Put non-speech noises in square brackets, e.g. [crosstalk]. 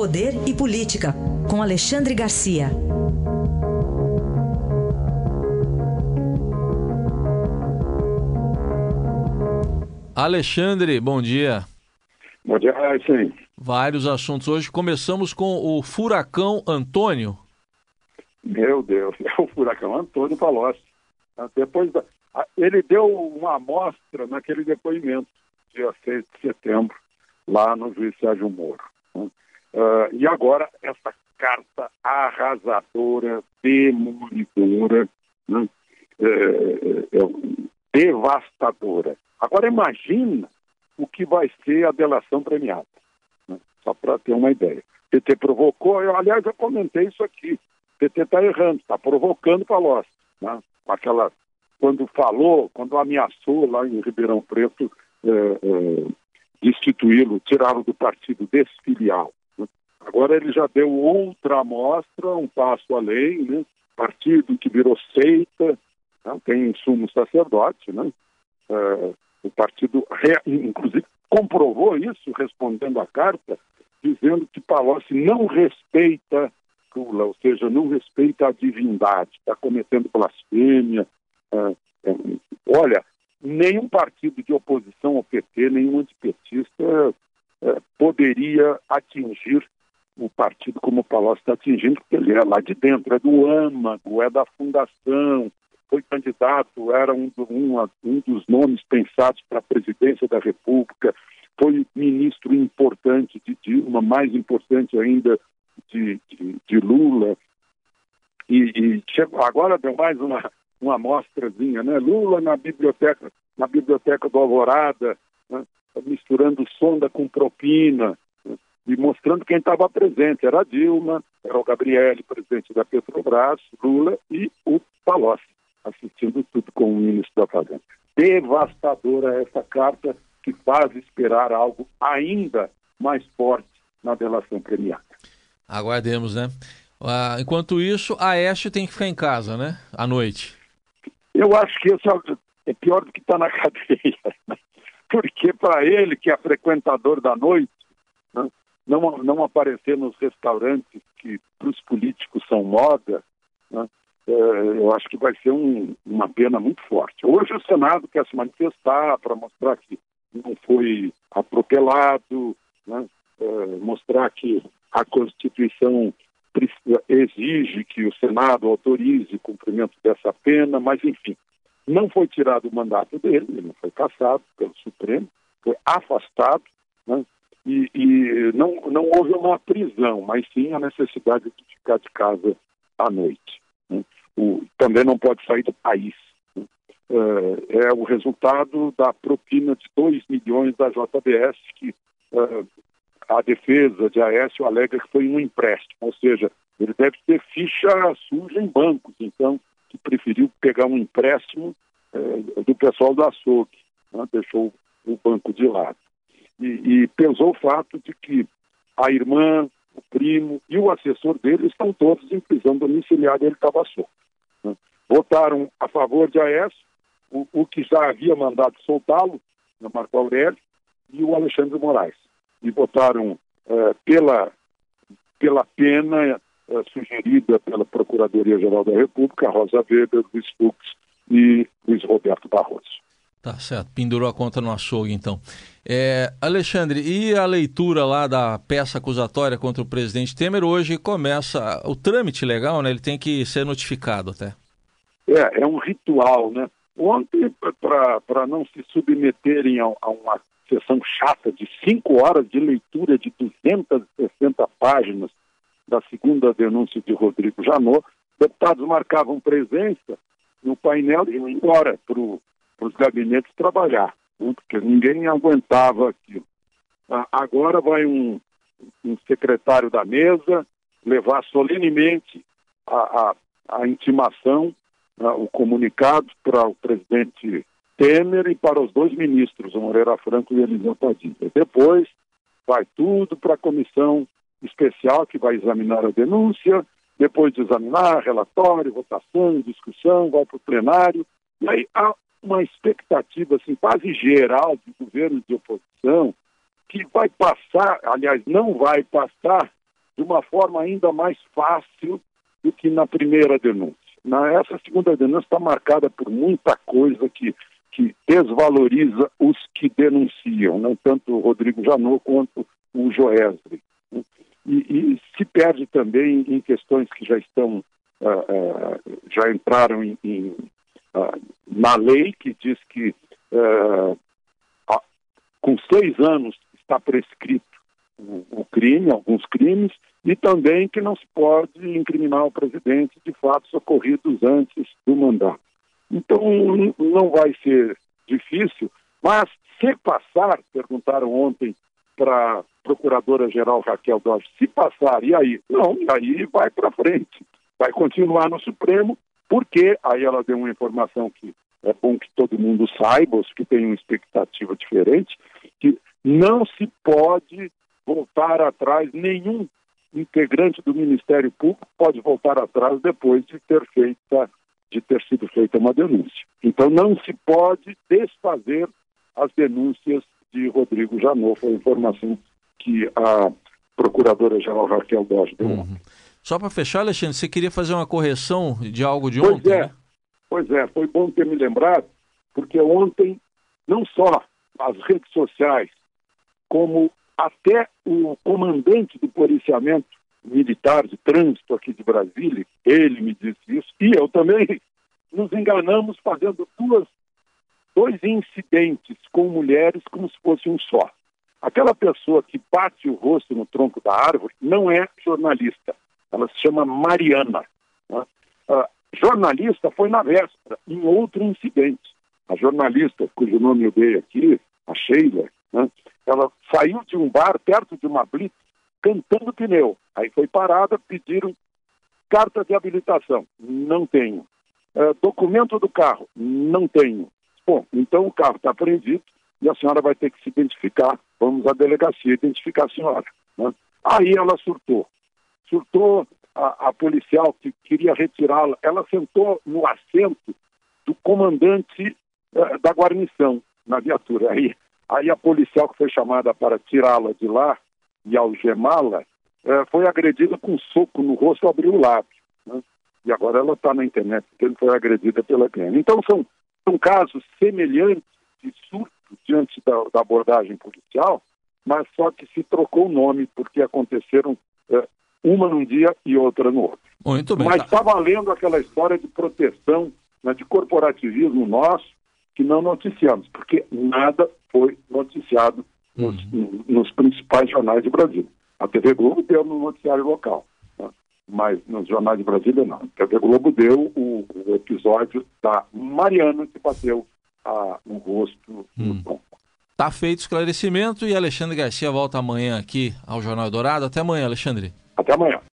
Poder e Política, com Alexandre Garcia. Alexandre, bom dia. Bom dia, sim. Vários assuntos hoje. Começamos com o furacão Antônio. Meu Deus, [laughs] é o furacão Antônio Palocci. Depois da... Ele deu uma amostra naquele depoimento, dia 6 de setembro, lá no juiz Sérgio Moro. Uh, e agora, essa carta arrasadora, demolidora, né? é, é, é, devastadora. Agora, imagina o que vai ser a delação premiada, né? só para ter uma ideia. PT provocou, eu, aliás, eu comentei isso aqui. PT está errando, está provocando Palocci. Né? Aquela, quando falou, quando ameaçou lá em Ribeirão Preto é, é, destituí-lo, tirá-lo do partido, desfiliá-lo. Agora ele já deu outra amostra, um passo além, né? partido que virou seita, né? tem sumo sacerdote, né? É, o partido, inclusive, comprovou isso respondendo à carta, dizendo que Palocci não respeita Lula, ou seja, não respeita a divindade, está cometendo blasfêmia. É, é, olha, nenhum partido de oposição ao PT, nenhum antipetista poderia atingir o partido como o Palocci está atingindo, porque ele é lá de dentro, é do âmago, é da fundação, foi candidato, era um, um, um dos nomes pensados para a presidência da República, foi ministro importante de Dilma, mais importante ainda de, de, de Lula. E, e chegou, agora deu mais uma, uma amostrazinha, né? Lula na biblioteca, na biblioteca do Alvorada, né? misturando sonda com propina? E mostrando quem estava presente. Era a Dilma, era o Gabriele, presidente da Petrobras, Lula e o Palocci assistindo tudo com o ministro da Fazenda. Devastadora essa carta que faz esperar algo ainda mais forte na delação premiada. Aguardemos, né? Ah, enquanto isso, a Este tem que ficar em casa, né? À noite. Eu acho que isso é pior do que está na [laughs] cadeia. Porque para ele, que é frequentador da noite, né, não, não aparecer nos restaurantes que para os políticos são moda, né, é, eu acho que vai ser um, uma pena muito forte. Hoje o Senado quer se manifestar para mostrar que não foi atropelado, né? é, mostrar que a Constituição exige que o Senado autorize o cumprimento dessa pena, mas enfim, não foi tirado o mandato dele, ele não foi cassado pelo Supremo, foi afastado, né? E, e não, não houve uma prisão, mas sim a necessidade de ficar de casa à noite. Né? o, também não pode sair do país. Né? É, é, o resultado da propina de 2 milhões da JBS, que é, a defesa de Aécio alega que foi um empréstimo, ou seja, ele deve ter ficha suja em bancos, então, que preferiu pegar um empréstimo é, do pessoal do açougue, né? deixou o banco de lado. E, e pesou o fato de que a irmã, o primo e o assessor dele estão todos em prisão domiciliar e ele estava solto votaram a favor de Aécio, o, o que já havia mandado soltá-lo, o Marco Aurélio, e o Alexandre Moraes. E votaram eh, pela, pela pena eh, sugerida pela Procuradoria-Geral da República, Rosa Weber, Luiz Fux e. Tá certo, pendurou a conta no açougue, então. É, Alexandre, e a leitura lá da peça acusatória contra o presidente Temer? Hoje começa o trâmite legal, né? Ele tem que ser notificado até. É, é um ritual, né? Ontem, para não se submeterem a, a, uma sessão chata de cinco horas de leitura de 260 páginas da segunda denúncia de Rodrigo Janot, deputados marcavam presença no painel e iam embora para os gabinetes trabalhar, né? porque ninguém aguentava aquilo. Ah, agora vai um, um secretário da mesa levar solenemente a, a, a intimação né, o comunicado para o presidente Temer e para os dois ministros, o Moreira Franco e Eliseu Padilha. Depois vai tudo para a comissão especial que vai examinar a denúncia, depois de examinar relatório, votação, discussão, vai para o plenário, e aí uma expectativa assim, quase geral de governo de oposição que vai passar, aliás, não vai passar de uma forma ainda mais fácil do que na primeira denúncia. Na, essa segunda denúncia está marcada por muita coisa que, que desvaloriza os que denunciam, não tanto o Rodrigo Janot quanto o Joesley. Né? E, e, se perde também em questões que já estão, uh, uh, já entraram em, em, na lei, que diz que com seis anos está prescrito o, o crime, alguns crimes, e também que não se pode incriminar o presidente de fatos ocorridos antes do mandato. Então, não vai ser difícil, mas se passar, perguntaram ontem para a Procuradora-Geral Raquel Dodge, se passar, e aí? Não, e aí vai para frente, vai continuar no Supremo, porque aí ela deu uma informação que é bom que todo mundo saiba, os que têm uma expectativa diferente, que não se pode voltar atrás, nenhum integrante do Ministério Público pode voltar atrás depois de ter feita de ter sido feita uma denúncia. Então não se pode desfazer as denúncias de Rodrigo Janot, foi a informação que a procuradora-geral Raquel Dodge deu. Uhum. Só para fechar, Alexandre, você queria fazer uma correção de algo de pois ontem? É. Né? Pois é, foi bom ter me lembrado, porque ontem não só as redes sociais, como até o comandante do policiamento militar de trânsito aqui de Brasília, ele me disse isso, e eu também, [laughs] nos enganamos fazendo duas, dois incidentes com mulheres como se fosse um só. Aquela pessoa que bate o rosto no tronco da árvore não é jornalista, ela se chama Mariana. Né? A jornalista foi na véspera, em outro incidente. A jornalista, cujo nome eu dei aqui, a Sheila, né? ela saiu de um bar perto de uma blitz cantando pneu. Aí foi parada, pediram carta de habilitação. Não tenho. É, documento do carro. Não tenho. Bom, então o carro está apreendido e a senhora vai ter que se identificar. Vamos à delegacia identificar a senhora. Né? Aí ela surtou. Surtou a, a policial que queria retirá-la. Ela sentou no assento do comandante uh, da guarnição na viatura. Aí, aí a policial que foi chamada para tirá-la de lá e algemá-la, é, foi agredida com um soco no rosto, abriu o lábio. Né? E agora ela está na internet, porque foi agredida pela PM. Então, são, são casos semelhantes de surto diante da, da, abordagem policial, mas só que se trocou o nome, porque aconteceram é, uma num dia e outra no outro. Muito bem. Mas está tá valendo aquela história de proteção, né, de corporativismo nosso, que não noticiamos, porque nada foi noticiado nos, uhum. nos principais jornais de Brasília. A TV Globo deu no noticiário local, né? mas nos jornais de Brasília não. A TV Globo deu o, o episódio da Mariana que bateu a, no rosto hum. do Tom. Tá feito o esclarecimento e Alexandre Garcia volta amanhã aqui ao Jornal Dourado. Até amanhã, Alexandre. Até amanhã.